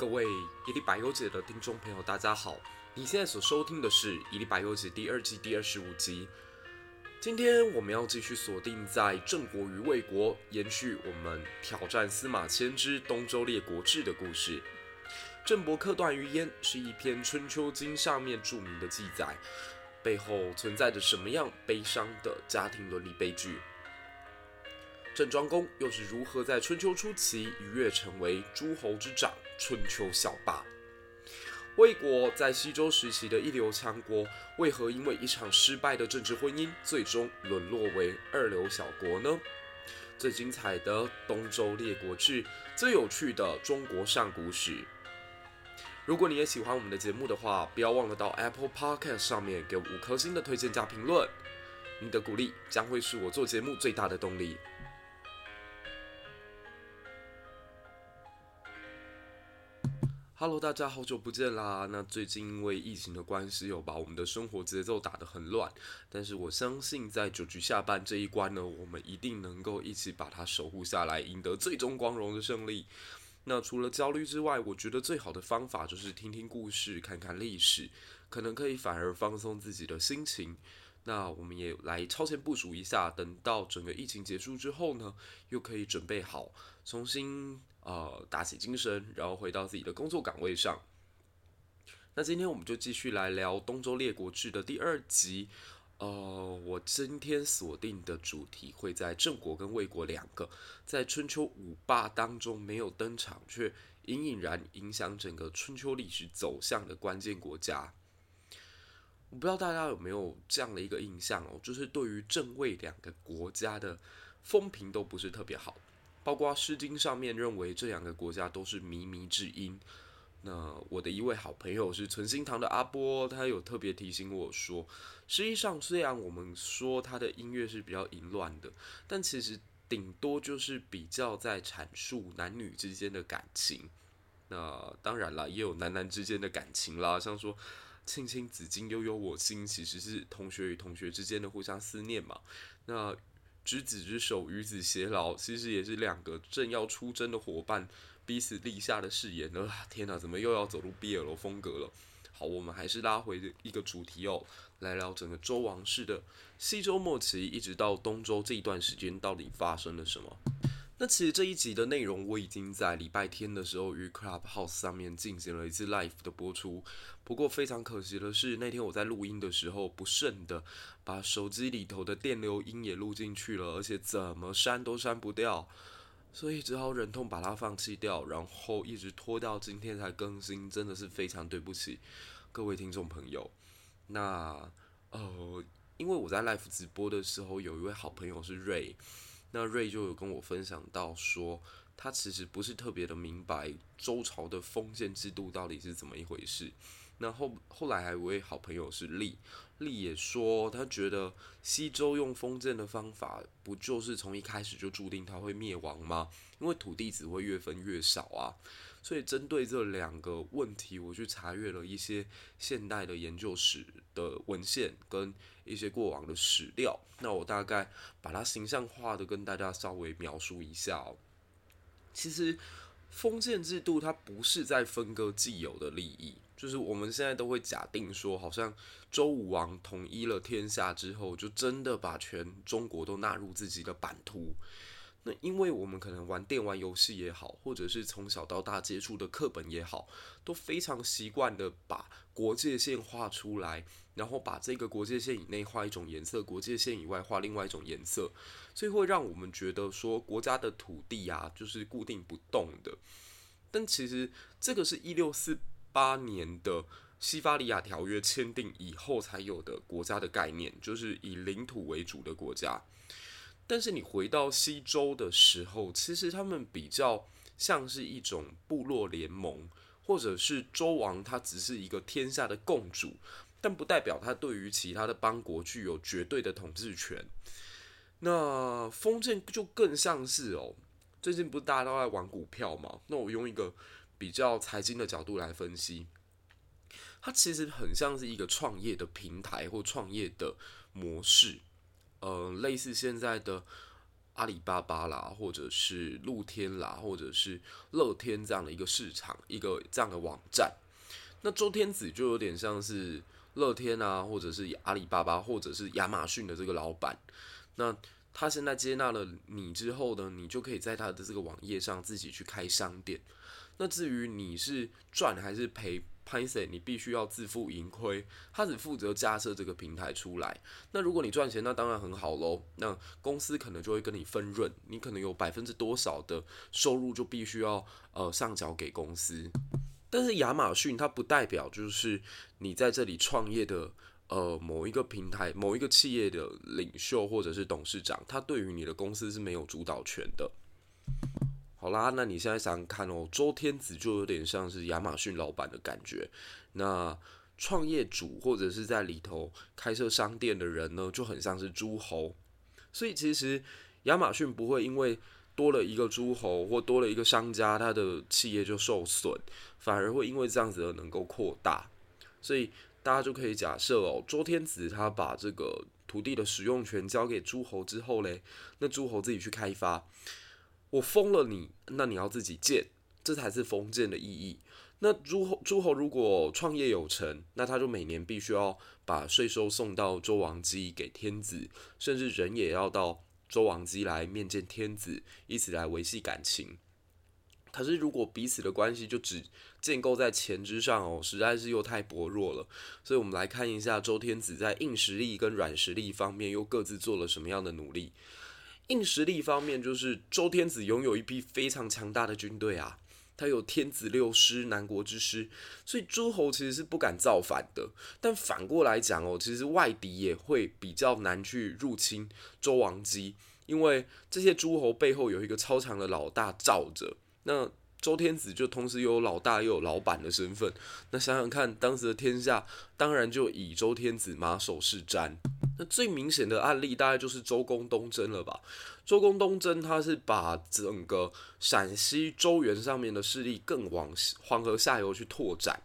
各位一历百忧解的听众朋友，大家好！你现在所收听的是《一历百忧解》第二季第二十五集。今天我们要继续锁定在郑国与魏国，延续我们挑战司马迁之东周列国志的故事。郑伯克段于鄢是一篇《春秋经》上面著名的记载，背后存在着什么样悲伤的家庭伦理悲剧？郑庄公又是如何在春秋初期一跃成为诸侯之长？春秋小霸，魏国在西周时期的一流强国，为何因为一场失败的政治婚姻，最终沦落为二流小国呢？最精彩的东周列国志，最有趣的中国上古史。如果你也喜欢我们的节目的话，不要忘了到 Apple Podcast 上面给五颗星的推荐加评论，你的鼓励将会是我做节目最大的动力。Hello，大家好久不见啦！那最近因为疫情的关系，有把我们的生活节奏打得很乱。但是我相信，在九局下半这一关呢，我们一定能够一起把它守护下来，赢得最终光荣的胜利。那除了焦虑之外，我觉得最好的方法就是听听故事，看看历史，可能可以反而放松自己的心情。那我们也来超前部署一下，等到整个疫情结束之后呢，又可以准备好，重新。呃，打起精神，然后回到自己的工作岗位上。那今天我们就继续来聊《东周列国志》的第二集。呃，我今天锁定的主题会在郑国跟魏国两个在春秋五霸当中没有登场，却隐隐然影响整个春秋历史走向的关键国家。我不知道大家有没有这样的一个印象哦，就是对于郑魏两个国家的风评都不是特别好。包括《诗经》上面认为这两个国家都是靡靡之音。那我的一位好朋友是存心堂的阿波，他有特别提醒我说，实际上虽然我们说他的音乐是比较淫乱的，但其实顶多就是比较在阐述男女之间的感情。那当然了，也有男男之间的感情啦，像说“青青子衿，悠悠我心”，其实是同学与同学之间的互相思念嘛。那执子之手，与子偕老，其实也是两个正要出征的伙伴彼此立下的誓言。啊，天哪，怎么又要走入 BL 风格了？好，我们还是拉回一个主题哦，来聊整个周王室的西周末期一直到东周这一段时间到底发生了什么。那其实这一集的内容我已经在礼拜天的时候于 Clubhouse 上面进行了一次 Live 的播出。不过非常可惜的是，那天我在录音的时候不慎的把手机里头的电流音也录进去了，而且怎么删都删不掉，所以只好忍痛把它放弃掉，然后一直拖到今天才更新，真的是非常对不起各位听众朋友。那呃，因为我在 Live 直播的时候，有一位好朋友是瑞。那瑞就有跟我分享到说，他其实不是特别的明白周朝的封建制度到底是怎么一回事。那后后来还有位好朋友是利，利也说他觉得西周用封建的方法，不就是从一开始就注定他会灭亡吗？因为土地只会越分越少啊。所以针对这两个问题，我去查阅了一些现代的研究史的文献跟一些过往的史料。那我大概把它形象化的跟大家稍微描述一下哦。其实封建制度它不是在分割既有的利益，就是我们现在都会假定说，好像周武王统一了天下之后，就真的把全中国都纳入自己的版图。那因为我们可能玩电玩游戏也好，或者是从小到大接触的课本也好，都非常习惯的把国界线画出来，然后把这个国界线以内画一种颜色，国界线以外画另外一种颜色，所以会让我们觉得说国家的土地啊就是固定不动的。但其实这个是一六四八年的西法利亚条约签订以后才有的国家的概念，就是以领土为主的国家。但是你回到西周的时候，其实他们比较像是一种部落联盟，或者是周王他只是一个天下的共主，但不代表他对于其他的邦国具有绝对的统治权。那封建就更像是哦，最近不是大家都在玩股票吗？那我用一个比较财经的角度来分析，它其实很像是一个创业的平台或创业的模式。呃，类似现在的阿里巴巴啦，或者是露天啦，或者是乐天这样的一个市场，一个这样的网站。那周天子就有点像是乐天啊，或者是阿里巴巴，或者是亚马逊的这个老板。那他现在接纳了你之后呢，你就可以在他的这个网页上自己去开商店。那至于你是赚还是赔，拍谢你必须要自负盈亏。他只负责架设这个平台出来。那如果你赚钱，那当然很好喽。那公司可能就会跟你分润，你可能有百分之多少的收入就必须要呃上缴给公司。但是亚马逊它不代表就是你在这里创业的呃某一个平台、某一个企业的领袖或者是董事长，他对于你的公司是没有主导权的。好啦，那你现在想想看哦，周天子就有点像是亚马逊老板的感觉。那创业主或者是在里头开设商店的人呢，就很像是诸侯。所以其实亚马逊不会因为多了一个诸侯或多了一个商家，他的企业就受损，反而会因为这样子而能够扩大。所以大家就可以假设哦，周天子他把这个土地的使用权交给诸侯之后嘞，那诸侯自己去开发。我封了你，那你要自己建，这才是封建的意义。那诸侯诸侯如果创业有成，那他就每年必须要把税收送到周王姬给天子，甚至人也要到周王姬来面见天子，以此来维系感情。可是如果彼此的关系就只建构在钱之上哦，实在是又太薄弱了。所以我们来看一下周天子在硬实力跟软实力方面又各自做了什么样的努力。硬实力方面，就是周天子拥有一批非常强大的军队啊，他有天子六师、南国之师，所以诸侯其实是不敢造反的。但反过来讲哦，其实外敌也会比较难去入侵周王姬，因为这些诸侯背后有一个超强的老大罩着。那周天子就同时又有老大又有老板的身份。那想想看，当时的天下当然就以周天子马首是瞻。那最明显的案例大概就是周公东征了吧？周公东征他是把整个陕西周原上面的势力更往黄河下游去拓展，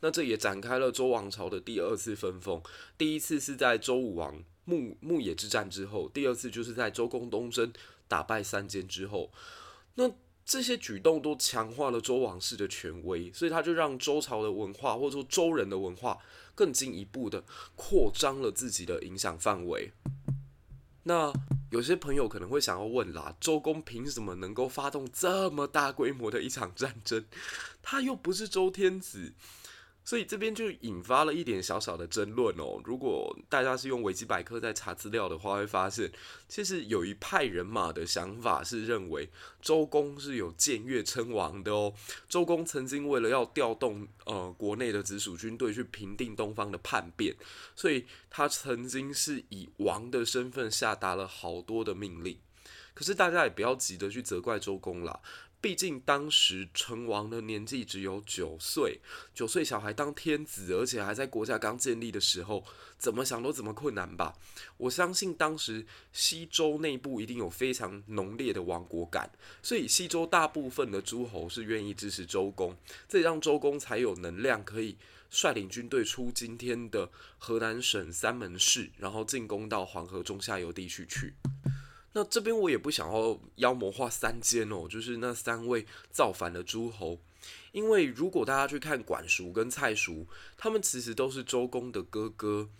那这也展开了周王朝的第二次分封。第一次是在周武王牧牧野之战之后，第二次就是在周公东征打败三监之后。那这些举动都强化了周王室的权威，所以他就让周朝的文化或者说周人的文化更进一步的扩张了自己的影响范围。那有些朋友可能会想要问啦，周公凭什么能够发动这么大规模的一场战争？他又不是周天子。所以这边就引发了一点小小的争论哦。如果大家是用维基百科在查资料的话，会发现其实有一派人马的想法是认为周公是有僭越称王的哦。周公曾经为了要调动呃国内的直属军队去平定东方的叛变，所以他曾经是以王的身份下达了好多的命令。可是大家也不要急着去责怪周公啦。毕竟当时成王的年纪只有九岁，九岁小孩当天子，而且还在国家刚建立的时候，怎么想都怎么困难吧。我相信当时西周内部一定有非常浓烈的亡国感，所以西周大部分的诸侯是愿意支持周公，这让周公才有能量可以率领军队出今天的河南省三门市，然后进攻到黄河中下游地区去。那这边我也不想要妖魔化三监哦，就是那三位造反的诸侯，因为如果大家去看管叔跟蔡叔，他们其实都是周公的哥哥。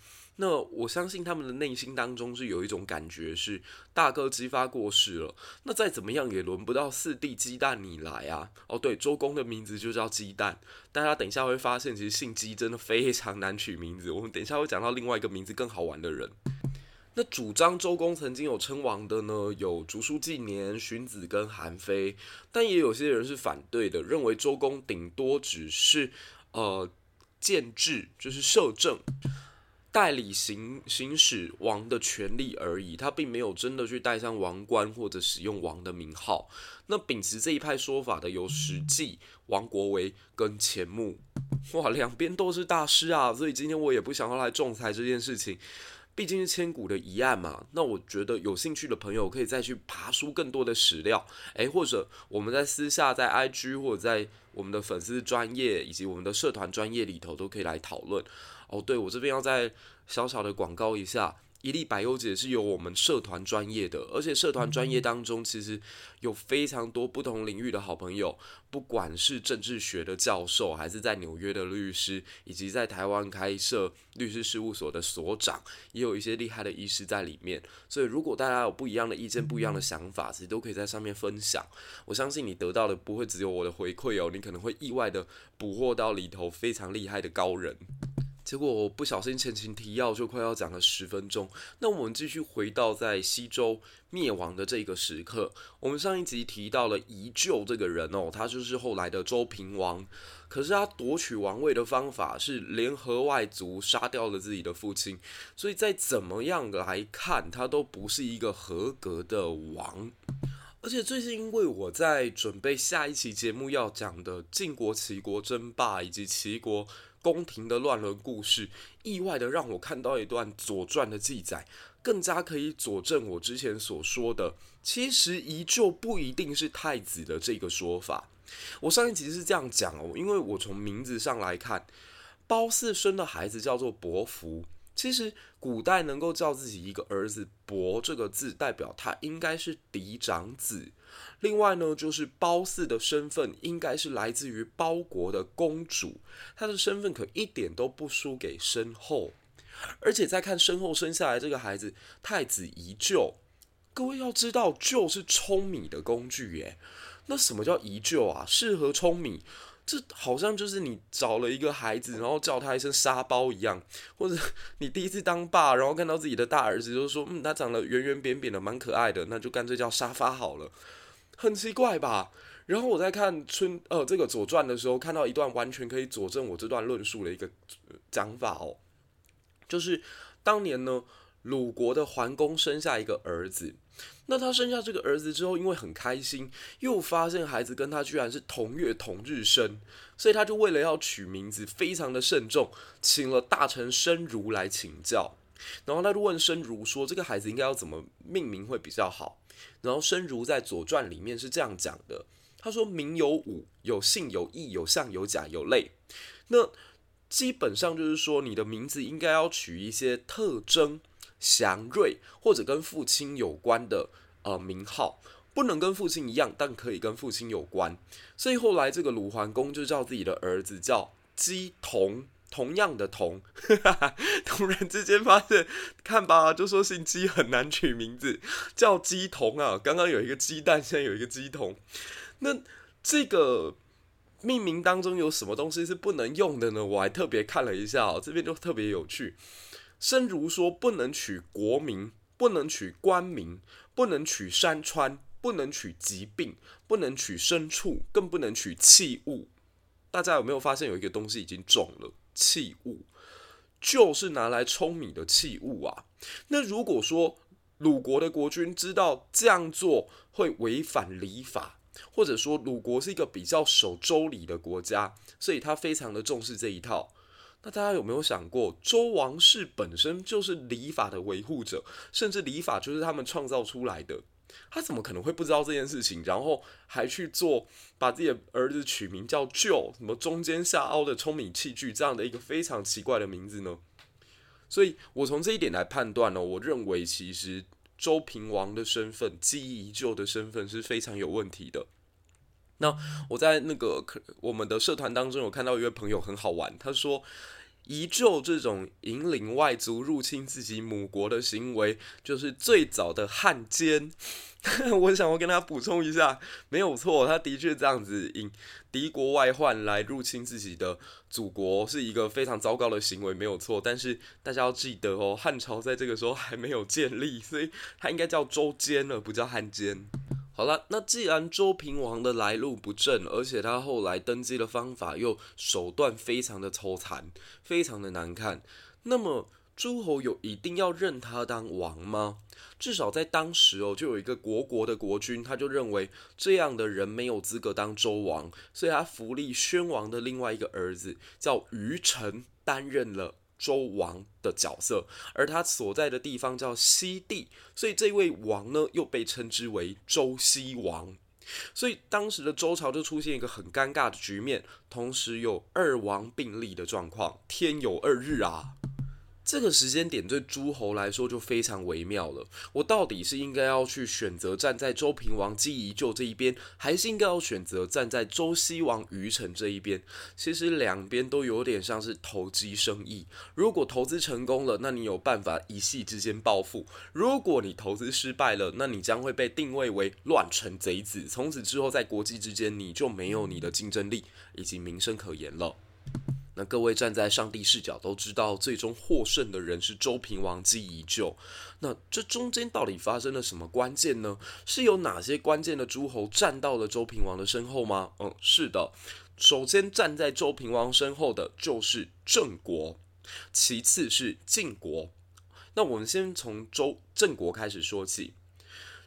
那我相信他们的内心当中是有一种感觉，是大哥姬发过世了，那再怎么样也轮不到四弟姬旦你来啊。哦，对，周公的名字就叫姬旦，大家等一下会发现，其实姓姬真的非常难取名字。我们等一下会讲到另外一个名字更好玩的人。那主张周公曾经有称王的呢，有竹书纪年、荀子跟韩非，但也有些人是反对的，认为周公顶多只是呃建制，就是摄政，代理行行使王的权利而已，他并没有真的去戴上王冠或者使用王的名号。那秉持这一派说法的有史记、王国维跟钱穆，哇，两边都是大师啊，所以今天我也不想要来仲裁这件事情。毕竟是千古的疑案嘛，那我觉得有兴趣的朋友可以再去爬书更多的史料，诶，或者我们在私下在 IG 或者在我们的粉丝专业以及我们的社团专业里头都可以来讨论。哦，对，我这边要再小小的广告一下，一粒百优解是由我们社团专业的，而且社团专业当中其实有非常多不同领域的好朋友，不管是政治学的教授，还是在纽约的律师，以及在台湾开设律师事务所的所长，也有一些厉害的医师在里面。所以如果大家有不一样的意见、不一样的想法，其实都可以在上面分享。我相信你得到的不会只有我的回馈哦，你可能会意外的捕获到里头非常厉害的高人。结果我不小心前情提要就快要讲了十分钟，那我们继续回到在西周灭亡的这个时刻。我们上一集提到了宜臼这个人哦，他就是后来的周平王。可是他夺取王位的方法是联合外族杀掉了自己的父亲，所以再怎么样来看，他都不是一个合格的王。而且最近因为我在准备下一期节目要讲的晋国齐国争霸以及齐国。宫廷的乱伦故事，意外的让我看到一段《左传》的记载，更加可以佐证我之前所说的，其实宜臼不一定是太子的这个说法。我上一集是这样讲哦，因为我从名字上来看，褒姒生的孩子叫做伯服。其实古代能够叫自己一个儿子“伯”这个字，代表他应该是嫡长子。另外呢，就是褒姒的身份应该是来自于褒国的公主，她的身份可一点都不输给身后。而且再看身后生下来这个孩子太子宜臼，各位要知道，臼是舂米的工具耶。那什么叫宜臼啊？适合舂米？这好像就是你找了一个孩子，然后叫他一声沙包一样，或者你第一次当爸，然后看到自己的大儿子，就说嗯，他长得圆圆扁扁的，蛮可爱的，那就干脆叫沙发好了，很奇怪吧？然后我在看春呃这个左传的时候，看到一段完全可以佐证我这段论述的一个讲法哦，就是当年呢，鲁国的桓公生下一个儿子。那他生下这个儿子之后，因为很开心，又发现孩子跟他居然是同月同日生，所以他就为了要取名字，非常的慎重，请了大臣申如来请教。然后他就问申如说：“这个孩子应该要怎么命名会比较好？”然后申如在《左传》里面是这样讲的：“他说名有五，有姓，有义，有相，有甲，有类。那基本上就是说，你的名字应该要取一些特征。”祥瑞或者跟父亲有关的呃名号，不能跟父亲一样，但可以跟父亲有关。所以后来这个鲁桓公就叫自己的儿子叫姬同，同样的同。突然之间发现，看吧，就说姓姬很难取名字，叫姬同啊。刚刚有一个鸡蛋，现在有一个姬同。那这个命名当中有什么东西是不能用的呢？我还特别看了一下哦，这边就特别有趣。生如说：“不能取国名，不能取官名，不能取山川，不能取疾病，不能取牲畜，更不能取器物。”大家有没有发现有一个东西已经中了？器物就是拿来舂米的器物啊。那如果说鲁国的国君知道这样做会违反礼法，或者说鲁国是一个比较守周礼的国家，所以他非常的重视这一套。那大家有没有想过，周王室本身就是礼法的维护者，甚至礼法就是他们创造出来的，他怎么可能会不知道这件事情，然后还去做把自己的儿子取名叫臼，什么中间下凹的舂米器具这样的一个非常奇怪的名字呢？所以我从这一点来判断呢，我认为其实周平王的身份，姬宜臼的身份是非常有问题的。那我在那个我们的社团当中有看到一位朋友很好玩，他说宜臼这种引领外族入侵自己母国的行为，就是最早的汉奸。我想我跟他补充一下，没有错，他的确这样子引敌国外患来入侵自己的祖国，是一个非常糟糕的行为，没有错。但是大家要记得哦，汉朝在这个时候还没有建立，所以他应该叫周奸了，不叫汉奸。好了，那既然周平王的来路不正，而且他后来登基的方法又手段非常的粗残，非常的难看，那么诸侯有一定要认他当王吗？至少在当时哦，就有一个国国的国君，他就认为这样的人没有资格当周王，所以他扶立宣王的另外一个儿子叫于臣担任了。周王的角色，而他所在的地方叫西地，所以这位王呢又被称之为周西王。所以当时的周朝就出现一个很尴尬的局面，同时有二王并立的状况，天有二日啊。这个时间点对诸侯来说就非常微妙了。我到底是应该要去选择站在周平王姬宜臼这一边，还是应该要选择站在周西王于城这一边？其实两边都有点像是投机生意。如果投资成功了，那你有办法一夕之间暴富；如果你投资失败了，那你将会被定位为乱臣贼子。从此之后，在国际之间，你就没有你的竞争力以及名声可言了。那各位站在上帝视角都知道，最终获胜的人是周平王姬宜臼。那这中间到底发生了什么关键呢？是有哪些关键的诸侯站到了周平王的身后吗？嗯，是的。首先站在周平王身后的就是郑国，其次是晋国。那我们先从周郑国开始说起。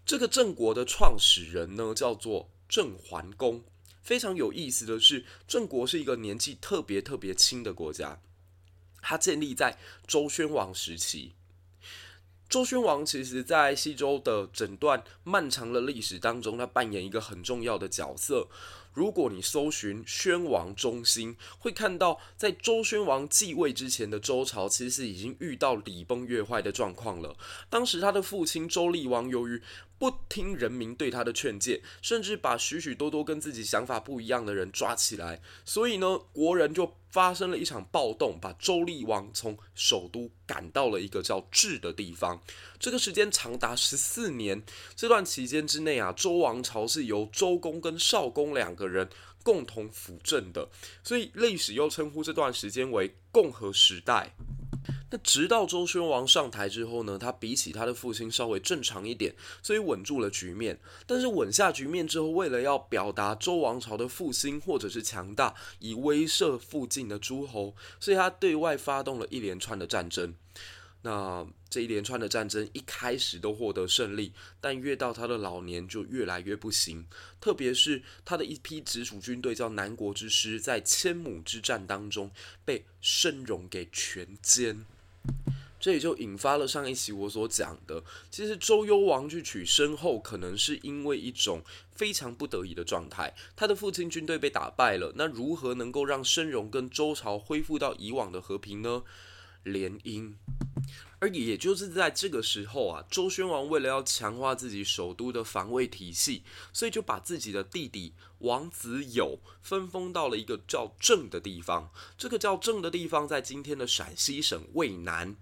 这个郑国的创始人呢，叫做郑桓公。非常有意思的是，郑国是一个年纪特别特别轻的国家。它建立在周宣王时期。周宣王其实，在西周的整段漫长的历史当中，他扮演一个很重要的角色。如果你搜寻宣王中兴，会看到在周宣王继位之前的周朝，其实已经遇到礼崩乐坏的状况了。当时他的父亲周厉王由于不听人民对他的劝诫，甚至把许许多多跟自己想法不一样的人抓起来，所以呢，国人就发生了一场暴动，把周厉王从首都赶到了一个叫治的地方。这个时间长达十四年，这段期间之内啊，周王朝是由周公跟少公两个人共同辅政的，所以历史又称呼这段时间为共和时代。那直到周宣王上台之后呢，他比起他的父亲稍微正常一点，所以稳住了局面。但是稳下局面之后，为了要表达周王朝的复兴或者是强大，以威慑附近的诸侯，所以他对外发动了一连串的战争。那这一连串的战争一开始都获得胜利，但越到他的老年就越来越不行。特别是他的一批直属军队叫南国之师，在千亩之战当中被申戎给全歼。这也就引发了上一期我所讲的，其实周幽王去娶身后，可能是因为一种非常不得已的状态。他的父亲军队被打败了，那如何能够让申荣跟周朝恢复到以往的和平呢？联姻。而也就是在这个时候啊，周宣王为了要强化自己首都的防卫体系，所以就把自己的弟弟王子友分封到了一个叫郑的地方。这个叫郑的地方在今天的陕西省渭南。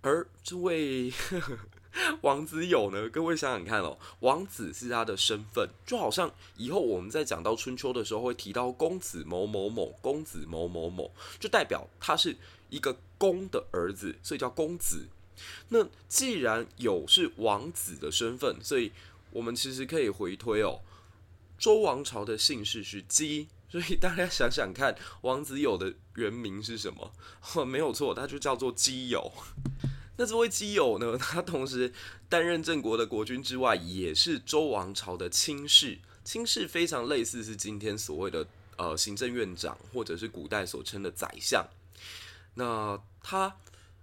而这位呵 王子友呢？各位想想看哦，王子是他的身份，就好像以后我们在讲到春秋的时候会提到公子某某某，公子某某某，就代表他是一个公的儿子，所以叫公子。那既然有是王子的身份，所以我们其实可以回推哦，周王朝的姓氏是姬。所以大家想想看，王子友的原名是什么？没有错，他就叫做姬友。那这位基友呢？他同时担任郑国的国君之外，也是周王朝的亲士。亲士非常类似是今天所谓的呃行政院长，或者是古代所称的宰相。那他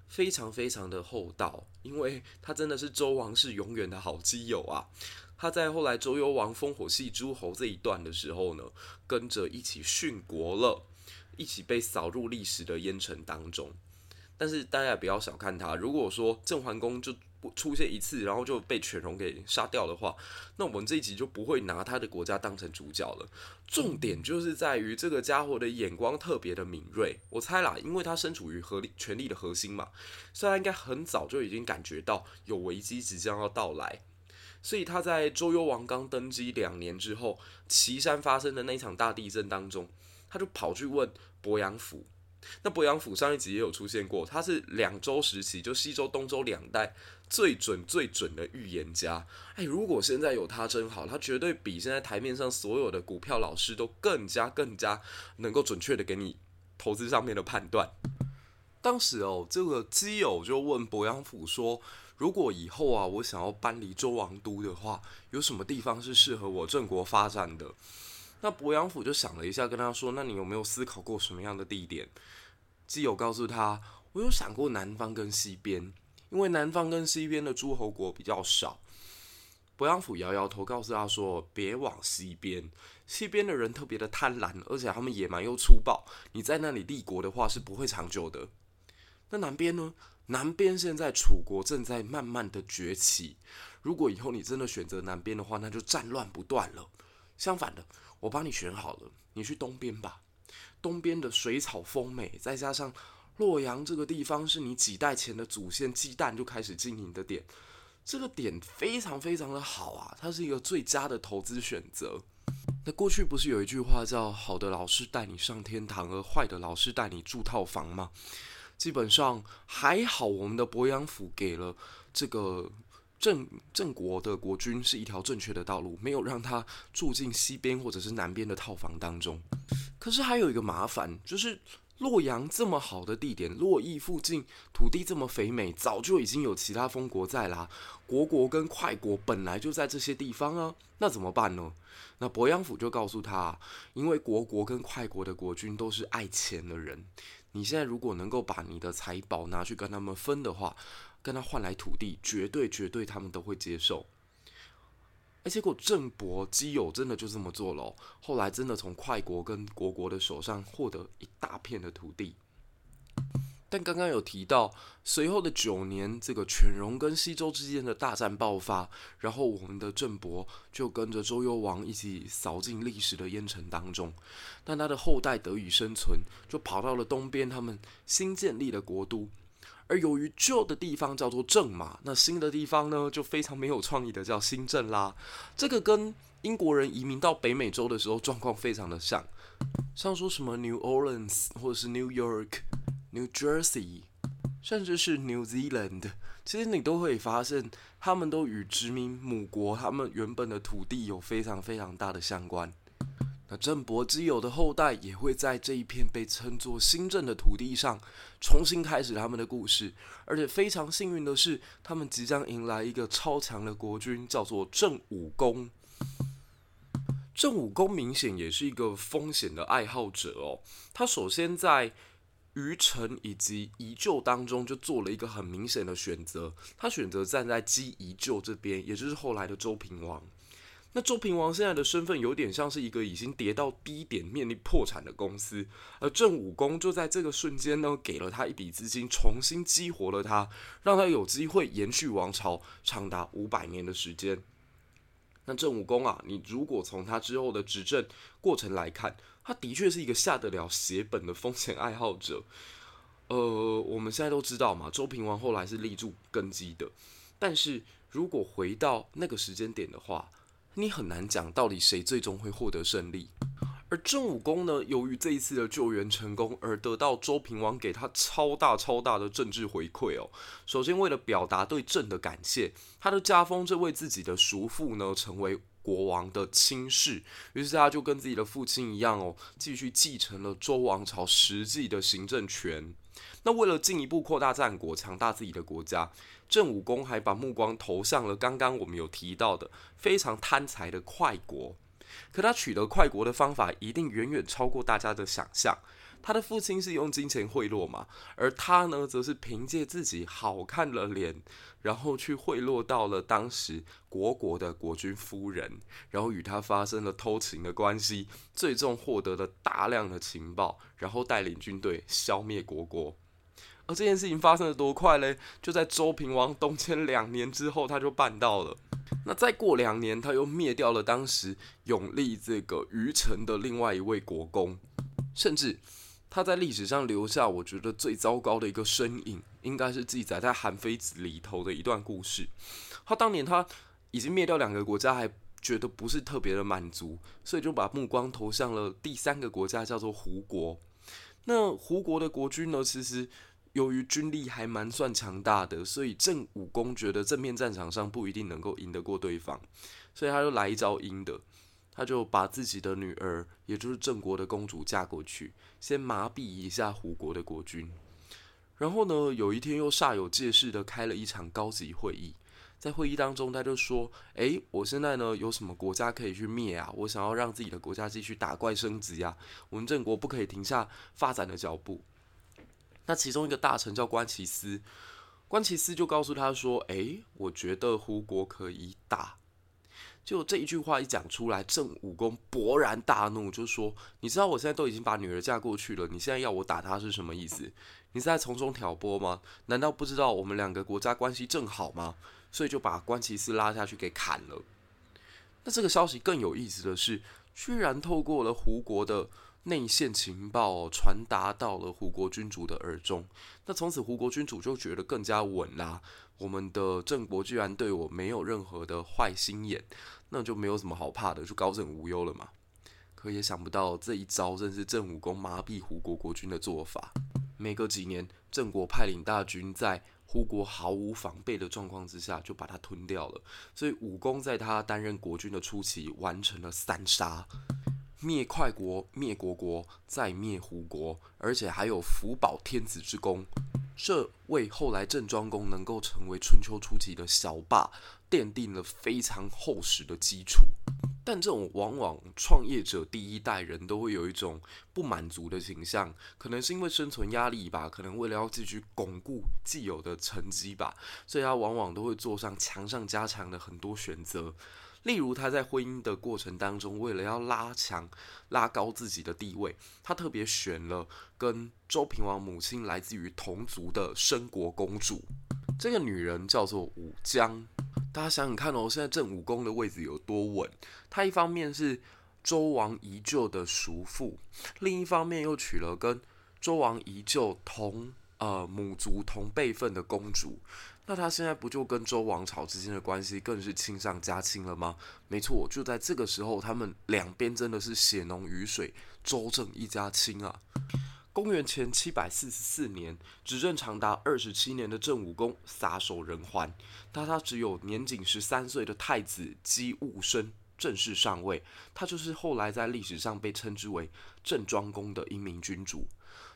非常非常的厚道，因为他真的是周王室永远的好基友啊。他在后来周幽王烽火戏诸侯这一段的时候呢，跟着一起殉国了，一起被扫入历史的烟尘当中。但是大家也不要小看他，如果说郑桓公就出现一次，然后就被犬戎给杀掉的话，那我们这一集就不会拿他的国家当成主角了。重点就是在于这个家伙的眼光特别的敏锐。我猜啦，因为他身处于合力权力的核心嘛，所以他应该很早就已经感觉到有危机即将要到来。所以他在周幽王刚登基两年之后，岐山发生的那一场大地震当中，他就跑去问伯阳府。那伯阳府上一集也有出现过，他是两周时期，就西周、东周两代最准、最准的预言家。哎，如果现在有他真好，他绝对比现在台面上所有的股票老师都更加、更加能够准确的给你投资上面的判断。当时哦，这个基友就问伯阳府说。如果以后啊，我想要搬离周王都的话，有什么地方是适合我郑国发展的？那伯阳府就想了一下，跟他说：“那你有没有思考过什么样的地点？”基友告诉他：“我有想过南方跟西边，因为南方跟西边的诸侯国比较少。”伯阳府摇摇头，告诉他说：“别往西边，西边的人特别的贪婪，而且他们野蛮又粗暴，你在那里立国的话是不会长久的。”那南边呢？南边现在楚国正在慢慢的崛起。如果以后你真的选择南边的话，那就战乱不断了。相反的，我帮你选好了，你去东边吧。东边的水草丰美，再加上洛阳这个地方是你几代前的祖先鸡蛋就开始经营的点，这个点非常非常的好啊，它是一个最佳的投资选择。那过去不是有一句话叫“好的老师带你上天堂，而坏的老师带你住套房”吗？基本上还好，我们的鄱阳府给了这个郑郑国的国君是一条正确的道路，没有让他住进西边或者是南边的套房当中。可是还有一个麻烦，就是洛阳这么好的地点，洛邑附近土地这么肥美，早就已经有其他封国在啦。国国跟快国本来就在这些地方啊，那怎么办呢？那鄱阳府就告诉他，因为国国跟快国的国君都是爱钱的人，你现在如果能够把你的财宝拿去跟他们分的话，跟他换来土地，绝对绝对他们都会接受。哎，结果郑伯基友真的就这么做了。后来真的从快国跟国国的手上获得一大片的土地。但刚刚有提到，随后的九年，这个犬戎跟西周之间的大战爆发，然后我们的郑伯就跟着周幽王一起扫进历史的烟尘当中。但他的后代得以生存，就跑到了东边他们新建立的国都。而由于旧的地方叫做郑嘛，那新的地方呢，就非常没有创意的叫新郑啦。这个跟英国人移民到北美洲的时候状况非常的像，像说什么 New Orleans 或者是 New York、New Jersey，甚至是 New Zealand，其实你都会发现，他们都与殖民母国他们原本的土地有非常非常大的相关。郑伯基友的后代也会在这一片被称作新郑的土地上重新开始他们的故事，而且非常幸运的是，他们即将迎来一个超强的国君，叫做郑武公。郑武公明显也是一个风险的爱好者哦，他首先在虞城以及宜旧当中就做了一个很明显的选择，他选择站在姬宜旧这边，也就是后来的周平王。那周平王现在的身份有点像是一个已经跌到低点、面临破产的公司，而郑武公就在这个瞬间呢，给了他一笔资金，重新激活了他，让他有机会延续王朝长达五百年的时间。那郑武公啊，你如果从他之后的执政过程来看，他的确是一个下得了血本的风险爱好者。呃，我们现在都知道嘛，周平王后来是立住根基的，但是如果回到那个时间点的话，你很难讲到底谁最终会获得胜利，而郑武公呢，由于这一次的救援成功，而得到周平王给他超大超大的政治回馈哦。首先，为了表达对郑的感谢，他的家封这位自己的叔父呢，成为国王的亲事，于是他就跟自己的父亲一样哦，继续继承了周王朝实际的行政权。那为了进一步扩大战果，强大自己的国家，郑武公还把目光投向了刚刚我们有提到的非常贪财的快国。可他取得快国的方法一定远远超过大家的想象。他的父亲是用金钱贿赂嘛，而他呢，则是凭借自己好看的脸，然后去贿赂到了当时国国的国君夫人，然后与他发生了偷情的关系，最终获得了大量的情报，然后带领军队消灭国国。而这件事情发生的多快嘞？就在周平王东迁两年之后，他就办到了。那再过两年，他又灭掉了当时永历这个虞城的另外一位国公，甚至他在历史上留下我觉得最糟糕的一个身影，应该是记载在《韩非子》里头的一段故事。他当年他已经灭掉两个国家，还觉得不是特别的满足，所以就把目光投向了第三个国家，叫做胡国。那胡国的国君呢，其实。由于军力还蛮算强大的，所以郑武公觉得正面战场上不一定能够赢得过对方，所以他就来一招阴的，他就把自己的女儿，也就是郑国的公主嫁过去，先麻痹一下胡国的国君。然后呢，有一天又煞有介事的开了一场高级会议，在会议当中，他就说：“诶，我现在呢有什么国家可以去灭啊？我想要让自己的国家继续打怪升级啊！我们郑国不可以停下发展的脚步。”那其中一个大臣叫关其斯，关其斯就告诉他说：“诶，我觉得胡国可以打。”就这一句话一讲出来，郑武公勃然大怒，就说：“你知道我现在都已经把女儿嫁过去了，你现在要我打她是什么意思？你是在从中挑拨吗？难道不知道我们两个国家关系正好吗？所以就把关其斯拉下去给砍了。那这个消息更有意思的是，居然透过了胡国的内线情报传达到了胡国君主的耳中。那从此胡国君主就觉得更加稳啦。我们的郑国居然对我没有任何的坏心眼。”那就没有什么好怕的，就高枕无忧了嘛。可也想不到这一招正是郑武公麻痹胡国国君的做法。没隔几年，郑国派领大军在胡国毫无防备的状况之下就把他吞掉了。所以武功在他担任国君的初期完成了三杀：灭快国、灭国国，再灭胡国，而且还有福保天子之功。这为后来郑庄公能够成为春秋初期的小霸奠定了非常厚实的基础。但这种往往创业者第一代人都会有一种不满足的倾向，可能是因为生存压力吧，可能为了要继续巩固既有的成绩吧，所以他往往都会做上强上加强的很多选择。例如，他在婚姻的过程当中，为了要拉强、拉高自己的地位，他特别选了跟周平王母亲来自于同族的申国公主。这个女人叫做武姜。大家想想看哦，现在郑武公的位置有多稳？他一方面是周王遗舅的叔父，另一方面又娶了跟周王遗舅同呃母族同辈分的公主。那他现在不就跟周王朝之间的关系更是亲上加亲了吗？没错，就在这个时候，他们两边真的是血浓于水，周郑一家亲啊！公元前七百四十四年，执政长达二十七年的郑武公撒手人寰，但他只有年仅十三岁的太子姬戊申正式上位，他就是后来在历史上被称之为郑庄公的英明君主。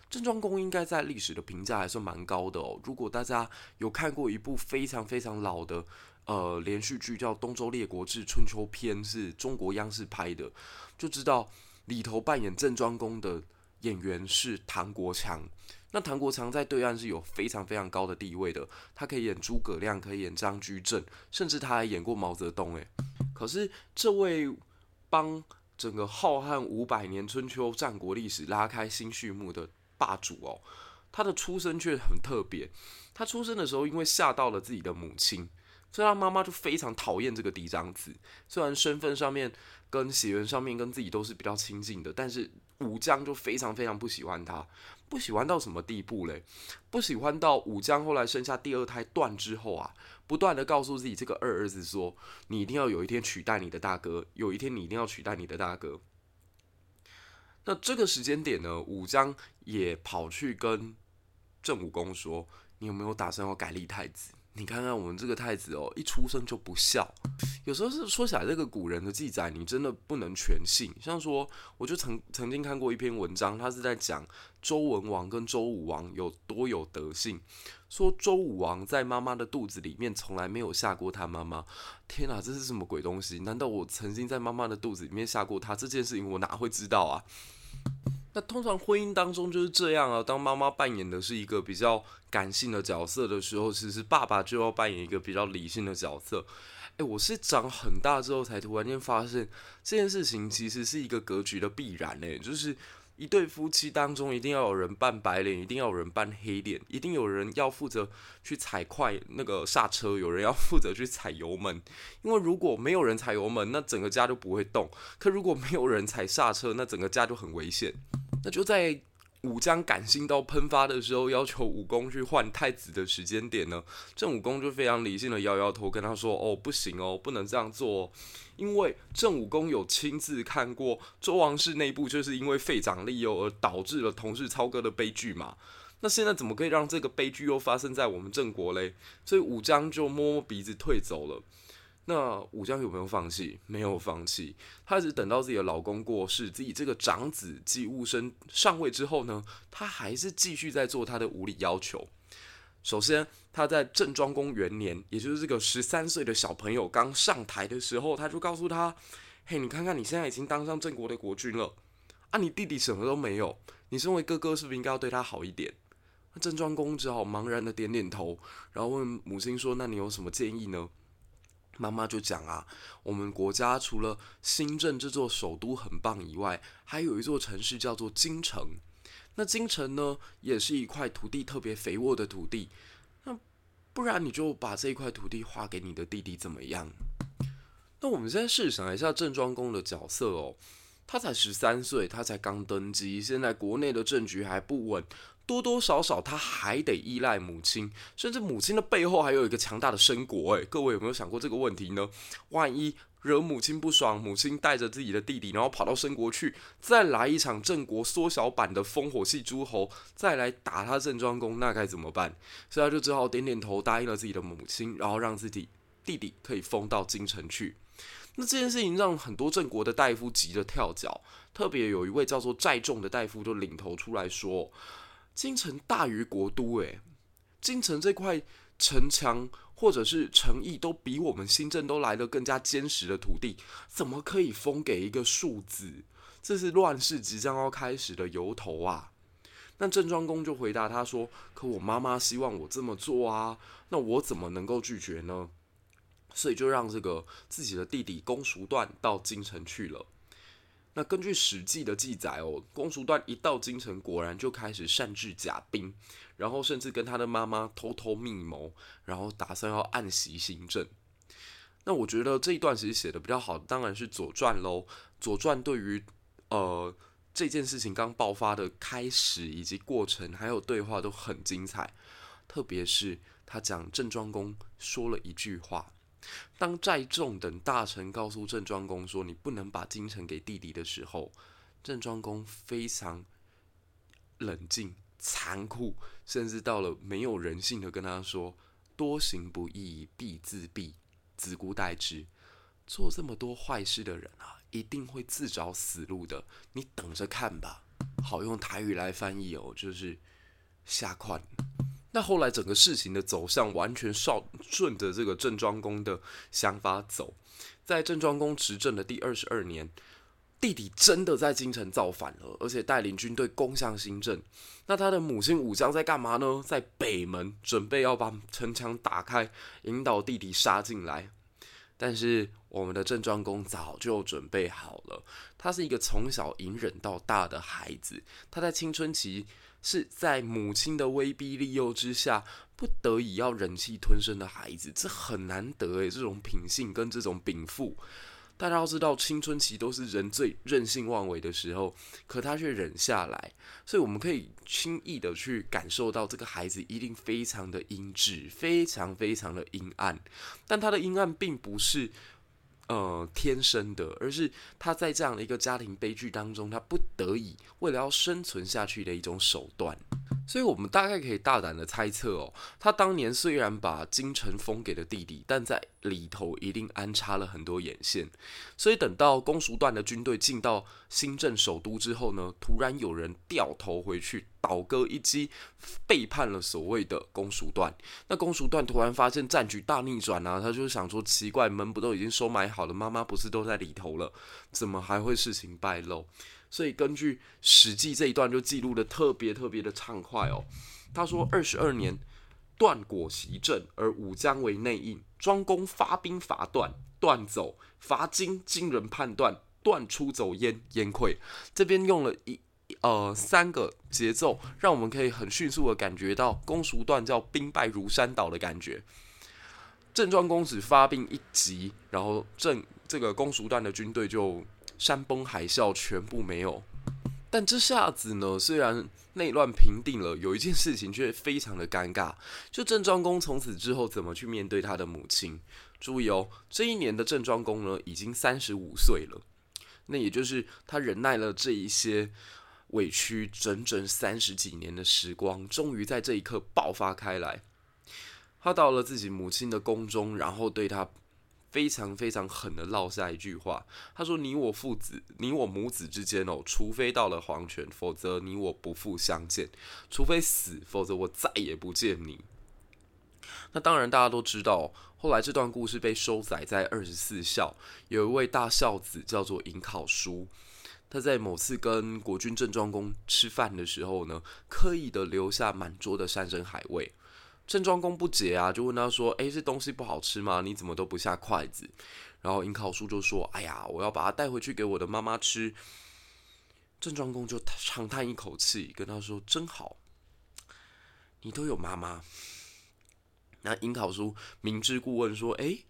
郑庄公应该在历史的评价还算蛮高的哦。如果大家有看过一部非常非常老的呃连续剧，叫《东周列国志春秋篇》，是中国央视拍的，就知道里头扮演郑庄公的演员是唐国强。那唐国强在对岸是有非常非常高的地位的，他可以演诸葛亮，可以演张居正，甚至他还演过毛泽东。诶，可是这位帮整个浩瀚五百年春秋战国历史拉开新序幕的。霸主哦，他的出生却很特别。他出生的时候，因为吓到了自己的母亲，所以他妈妈就非常讨厌这个嫡长子。虽然身份上面跟血缘上面跟自己都是比较亲近的，但是武姜就非常非常不喜欢他。不喜欢到什么地步嘞？不喜欢到武姜后来生下第二胎断之后啊，不断的告诉自己这个二儿子说：“你一定要有一天取代你的大哥，有一天你一定要取代你的大哥。”那这个时间点呢，武姜也跑去跟郑武公说：“你有没有打算要改立太子？你看看我们这个太子哦，一出生就不孝。有时候是说起来，这个古人的记载，你真的不能全信。像说，我就曾曾经看过一篇文章，他是在讲周文王跟周武王有多有德性。说周武王在妈妈的肚子里面从来没有吓过他妈妈。天哪，这是什么鬼东西？难道我曾经在妈妈的肚子里面吓过他？这件事情我哪会知道啊？”那通常婚姻当中就是这样啊，当妈妈扮演的是一个比较感性的角色的时候，其实爸爸就要扮演一个比较理性的角色。诶，我是长很大之后才突然间发现这件事情其实是一个格局的必然诶，就是一对夫妻当中一定要有人扮白脸，一定要有人扮黑脸，一定有人要负责去踩快那个刹车，有人要负责去踩油门，因为如果没有人踩油门，那整个家就不会动；可如果没有人踩刹车，那整个家就很危险。那就在武将感性到喷发的时候，要求武公去换太子的时间点呢，郑武公就非常理性的摇摇头，跟他说：“哦，不行哦，不能这样做，因为郑武公有亲自看过周王室内部就是因为废长立幼而导致了同室操戈的悲剧嘛。那现在怎么可以让这个悲剧又发生在我们郑国嘞？所以武将就摸摸鼻子退走了。”那武姜有没有放弃？没有放弃，她只等到自己的老公过世，自己这个长子姬戊申上位之后呢，她还是继续在做她的无理要求。首先，她在郑庄公元年，也就是这个十三岁的小朋友刚上台的时候，她就告诉他：“嘿，你看看你现在已经当上郑国的国君了，啊，你弟弟什么都没有，你身为哥哥是不是应该要对他好一点？”郑庄公只好茫然的点点头，然后问母亲说：“那你有什么建议呢？”妈妈就讲啊，我们国家除了新郑这座首都很棒以外，还有一座城市叫做京城。那京城呢，也是一块土地特别肥沃的土地。那不然你就把这一块土地划给你的弟弟怎么样？那我们现在试想一下郑庄公的角色哦，他才十三岁，他才刚登基，现在国内的政局还不稳。多多少少他还得依赖母亲，甚至母亲的背后还有一个强大的申国。哎，各位有没有想过这个问题呢？万一惹母亲不爽，母亲带着自己的弟弟，然后跑到申国去，再来一场郑国缩小版的烽火戏诸侯，再来打他郑庄公，那该怎么办？所以他就只好点点头，答应了自己的母亲，然后让自己弟弟可以封到京城去。那这件事情让很多郑国的大夫急得跳脚，特别有一位叫做寨仲的大夫就领头出来说。京城大于国都，诶，京城这块城墙或者是城邑都比我们新郑都来得更加坚实的土地，怎么可以封给一个庶子？这是乱世即将要开始的由头啊！那郑庄公就回答他说：“可我妈妈希望我这么做啊，那我怎么能够拒绝呢？”所以就让这个自己的弟弟公叔段到京城去了。那根据《史记》的记载哦，公叔段一到京城，果然就开始擅制假兵，然后甚至跟他的妈妈偷偷密谋，然后打算要暗袭新郑。那我觉得这一段其实写的比较好，当然是《左传》喽，《左传》对于呃这件事情刚爆发的开始以及过程，还有对话都很精彩，特别是他讲郑庄公说了一句话。当寨众等大臣告诉郑庄公说：“你不能把京城给弟弟”的时候，郑庄公非常冷静、残酷，甚至到了没有人性的跟他说：“多行不义必自毙，子姑待之。”做这么多坏事的人啊，一定会自找死路的，你等着看吧。好，用台语来翻译哦，就是下款。那后来整个事情的走向完全顺顺着这个郑庄公的想法走，在郑庄公执政的第二十二年，弟弟真的在京城造反了，而且带领军队攻向新郑。那他的母亲武姜在干嘛呢？在北门准备要把城墙打开，引导弟弟杀进来。但是我们的郑庄公早就准备好了，他是一个从小隐忍到大的孩子，他在青春期。是在母亲的威逼利诱之下，不得已要忍气吞声的孩子，这很难得诶，这种品性跟这种禀赋，大家要知道，青春期都是人最任性妄为的时候，可他却忍下来，所以我们可以轻易的去感受到，这个孩子一定非常的阴齟，非常非常的阴暗，但他的阴暗并不是。呃，天生的，而是他在这样的一个家庭悲剧当中，他不得已为了要生存下去的一种手段。所以，我们大概可以大胆的猜测哦，他当年虽然把京城封给了弟弟，但在里头一定安插了很多眼线。所以，等到公叔段的军队进到新郑首都之后呢，突然有人掉头回去，倒戈一击，背叛了所谓的公叔段。那公叔段突然发现战局大逆转啊，他就想说：奇怪，门不都已经收买好了，妈妈不是都在里头了，怎么还会事情败露？所以根据《史记》这一段就记录的特别特别的畅快哦。他说：二十二年，段果袭郑，而武姜为内应。庄公发兵伐段，段走，伐京，京人判断，段出走燕，燕溃。这边用了一呃三个节奏，让我们可以很迅速的感觉到公叔段叫兵败如山倒的感觉。郑庄公子发兵一急，然后郑这个公叔段的军队就。山崩海啸，全部没有。但这下子呢，虽然内乱平定了，有一件事情却非常的尴尬。就郑庄公从此之后怎么去面对他的母亲？注意哦，这一年的郑庄公呢，已经三十五岁了。那也就是他忍耐了这一些委屈，整整三十几年的时光，终于在这一刻爆发开来。他到了自己母亲的宫中，然后对他。非常非常狠的落下一句话，他说：“你我父子，你我母子之间哦，除非到了黄泉，否则你我不复相见；除非死，否则我再也不见你。”那当然，大家都知道，后来这段故事被收载在《二十四孝》，有一位大孝子叫做尹考叔，他在某次跟国君郑庄公吃饭的时候呢，刻意的留下满桌的山珍海味。郑庄公不解啊，就问他说：“诶，这东西不好吃吗？你怎么都不下筷子？”然后尹考叔就说：“哎呀，我要把它带回去给我的妈妈吃。”郑庄公就长叹一口气，跟他说：“真好，你都有妈妈。”那尹考叔明知故问说：“诶，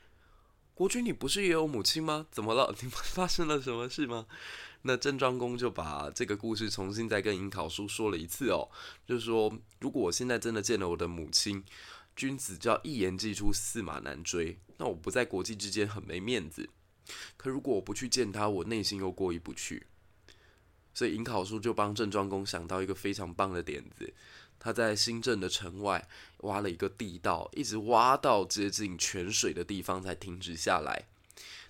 国君，你不是也有母亲吗？怎么了？你们发生了什么事吗？”那郑庄公就把这个故事重新再跟尹考叔说了一次哦，就是说，如果我现在真的见了我的母亲，君子就要一言既出，驷马难追。那我不在国际之间很没面子。可如果我不去见他，我内心又过意不去。所以尹考叔就帮郑庄公想到一个非常棒的点子，他在新郑的城外挖了一个地道，一直挖到接近泉水的地方才停止下来。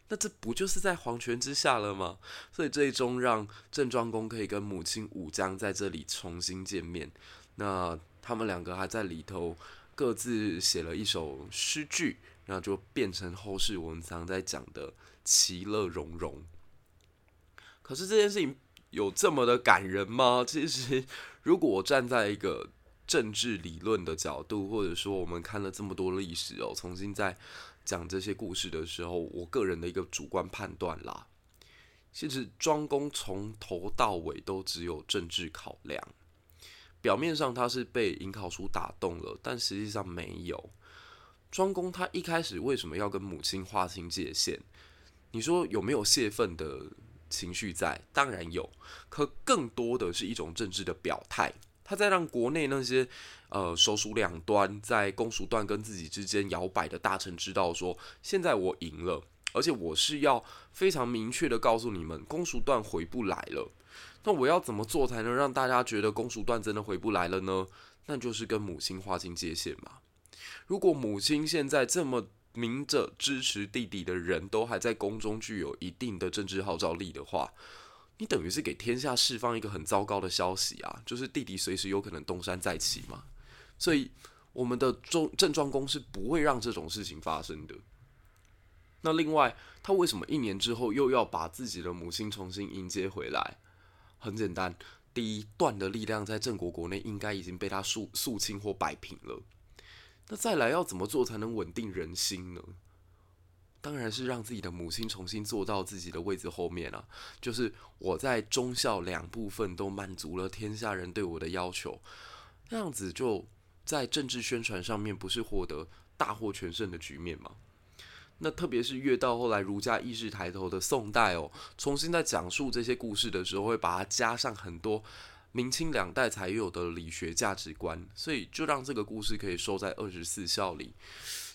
那这不就是在黄泉之下了吗？所以最终让郑庄公可以跟母亲武姜在这里重新见面。那他们两个还在里头各自写了一首诗句，然后就变成后世我们常在讲的其乐融融。可是这件事情有这么的感人吗？其实，如果我站在一个政治理论的角度，或者说我们看了这么多历史哦，重新在。讲这些故事的时候，我个人的一个主观判断啦，其实庄公从头到尾都只有政治考量，表面上他是被尹考叔打动了，但实际上没有。庄公他一开始为什么要跟母亲划清界限？你说有没有泄愤的情绪在？当然有，可更多的是一种政治的表态。他在让国内那些呃首鼠两端，在公叔段跟自己之间摇摆的大臣知道说，现在我赢了，而且我是要非常明确的告诉你们，公叔段回不来了。那我要怎么做才能让大家觉得公叔段真的回不来了呢？那就是跟母亲划清界限嘛。如果母亲现在这么明着支持弟弟的人都还在宫中具有一定的政治号召力的话，你等于是给天下释放一个很糟糕的消息啊，就是弟弟随时有可能东山再起嘛。所以我们的郑郑庄公是不会让这种事情发生的。那另外，他为什么一年之后又要把自己的母亲重新迎接回来？很简单，第一段的力量在郑国国内应该已经被他肃肃清或摆平了。那再来要怎么做才能稳定人心呢？当然是让自己的母亲重新坐到自己的位置后面啊！就是我在忠孝两部分都满足了天下人对我的要求，那样子就在政治宣传上面不是获得大获全胜的局面吗？那特别是越到后来儒家意识抬头的宋代哦，重新在讲述这些故事的时候，会把它加上很多明清两代才有的理学价值观，所以就让这个故事可以收在二十四孝里。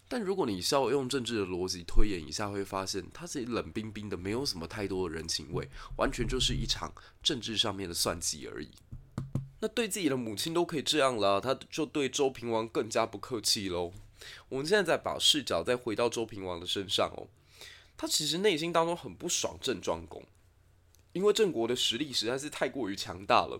但如果你稍微用政治的逻辑推演一下，会发现它是冷冰冰的，没有什么太多的人情味，完全就是一场政治上面的算计而已。那对自己的母亲都可以这样了，他就对周平王更加不客气喽。我们现在再把视角再回到周平王的身上哦，他其实内心当中很不爽郑庄公，因为郑国的实力实在是太过于强大了。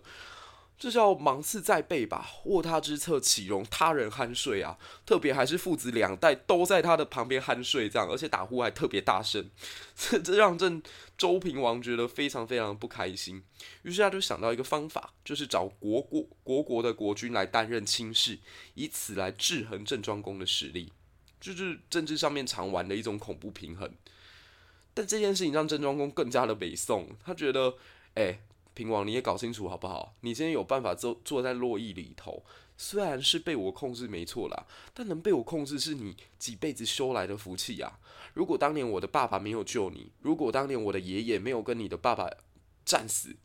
这叫芒刺在背吧，卧他之侧，岂容他人酣睡啊？特别还是父子两代都在他的旁边酣睡，这样，而且打呼还特别大声，这这让郑周平王觉得非常非常不开心。于是他就想到一个方法，就是找国国国国的国君来担任卿士，以此来制衡郑庄公的实力，就是政治上面常玩的一种恐怖平衡。但这件事情让郑庄公更加的北宋，他觉得，哎。平王，你也搞清楚好不好？你今天有办法坐坐在洛邑里头，虽然是被我控制没错啦，但能被我控制是你几辈子修来的福气呀。如果当年我的爸爸没有救你，如果当年我的爷爷没有跟你的爸爸战死，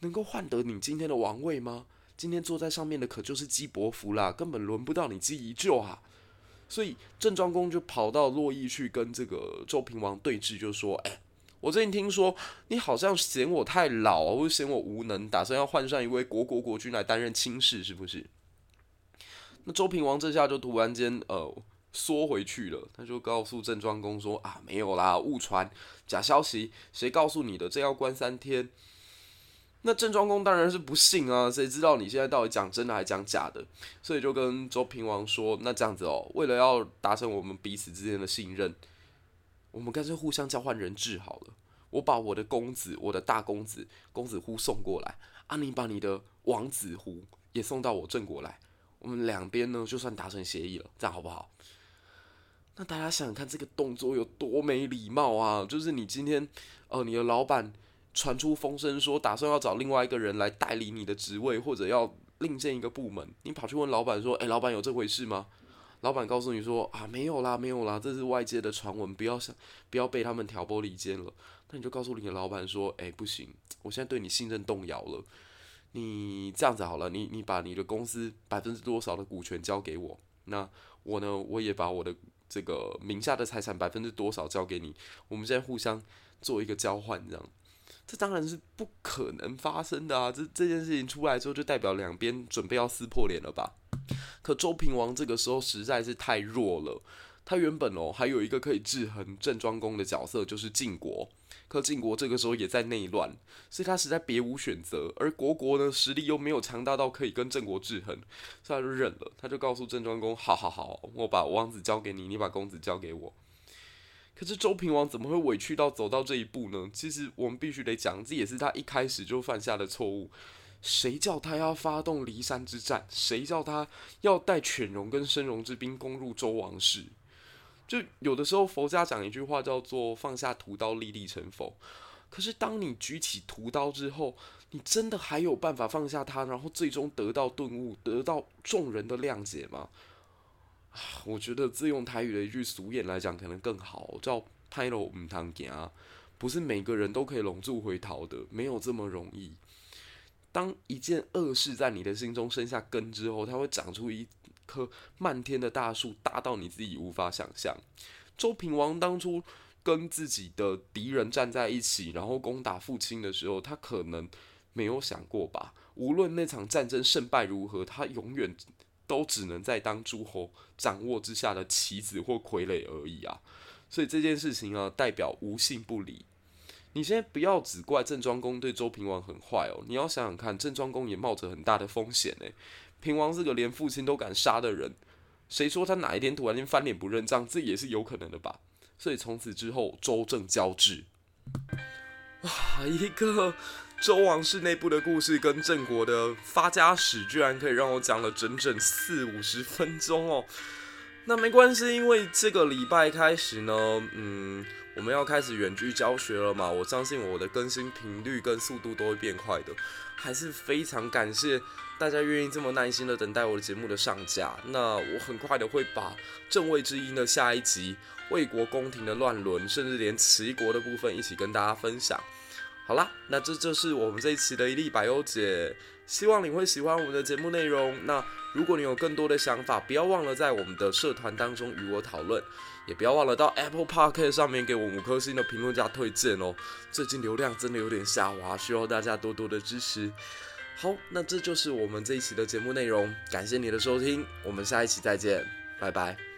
能够换得你今天的王位吗？今天坐在上面的可就是姬伯符啦，根本轮不到你姬宜救啊。所以郑庄公就跑到洛邑去跟这个周平王对峙，就说：“哎。”我最近听说你好像嫌我太老，或者嫌我无能，打算要换上一位国国国君来担任卿士，是不是？那周平王这下就突然间呃缩回去了，他就告诉郑庄公说啊，没有啦，误传，假消息，谁告诉你的？这要关三天。那郑庄公当然是不信啊，谁知道你现在到底讲真的还讲假的？所以就跟周平王说，那这样子哦，为了要达成我们彼此之间的信任。我们干脆互相交换人质好了。我把我的公子，我的大公子公子乎送过来，啊，你把你的王子乎也送到我郑国来。我们两边呢就算达成协议了，这样好不好？那大家想想看，这个动作有多没礼貌啊！就是你今天，呃，你的老板传出风声说，打算要找另外一个人来代理你的职位，或者要另建一个部门，你跑去问老板说：“诶，老板有这回事吗？”老板告诉你说：“啊，没有啦，没有啦，这是外界的传闻，不要想，不要被他们挑拨离间了。”那你就告诉你的老板说：“诶，不行，我现在对你信任动摇了。你这样子好了，你你把你的公司百分之多少的股权交给我，那我呢，我也把我的。”这个名下的财产百分之多少交给你？我们现在互相做一个交换，这样，这当然是不可能发生的啊！这这件事情出来之后，就代表两边准备要撕破脸了吧？可周平王这个时候实在是太弱了。他原本哦还有一个可以制衡郑庄公的角色，就是晋国。可晋国这个时候也在内乱，所以他实在别无选择。而国国呢实力又没有强大到可以跟郑国制衡，所以他就忍了。他就告诉郑庄公：“好好好，我把王子交给你，你把公子交给我。”可是周平王怎么会委屈到走到这一步呢？其实我们必须得讲，这也是他一开始就犯下的错误。谁叫他要发动骊山之战？谁叫他要带犬戎跟申戎之兵攻入周王室？就有的时候，佛家讲一句话叫做“放下屠刀，立地成佛”。可是，当你举起屠刀之后，你真的还有办法放下它，然后最终得到顿悟，得到众人的谅解吗？我觉得自用台语的一句俗谚来讲，可能更好，叫“歹路唔通行”，不是每个人都可以龙柱回头的，没有这么容易。当一件恶事在你的心中生下根之后，它会长出一棵漫天的大树，大到你自己无法想象。周平王当初跟自己的敌人站在一起，然后攻打父亲的时候，他可能没有想过吧？无论那场战争胜败如何，他永远都只能在当诸侯掌握之下的棋子或傀儡而已啊！所以这件事情啊，代表无信不理。你现在不要只怪郑庄公对周平王很坏哦，你要想想看，郑庄公也冒着很大的风险诶。平王是个连父亲都敢杀的人，谁说他哪一天突然间翻脸不认账，这也是有可能的吧？所以从此之后，周郑交质。哇，一个周王室内部的故事跟郑国的发家史，居然可以让我讲了整整四五十分钟哦。那没关系，因为这个礼拜开始呢，嗯，我们要开始远距教学了嘛。我相信我的更新频率跟速度都会变快的，还是非常感谢。大家愿意这么耐心的等待我的节目的上架，那我很快的会把正位之音的下一集、魏国宫廷的乱伦，甚至连齐国的部分一起跟大家分享。好啦，那这就是我们这一期的一粒百忧解，希望你会喜欢我们的节目内容。那如果你有更多的想法，不要忘了在我们的社团当中与我讨论，也不要忘了到 Apple Park 上面给我五颗星的评论加推荐哦。最近流量真的有点下滑，需要大家多多的支持。好，那这就是我们这一期的节目内容，感谢你的收听，我们下一期再见，拜拜。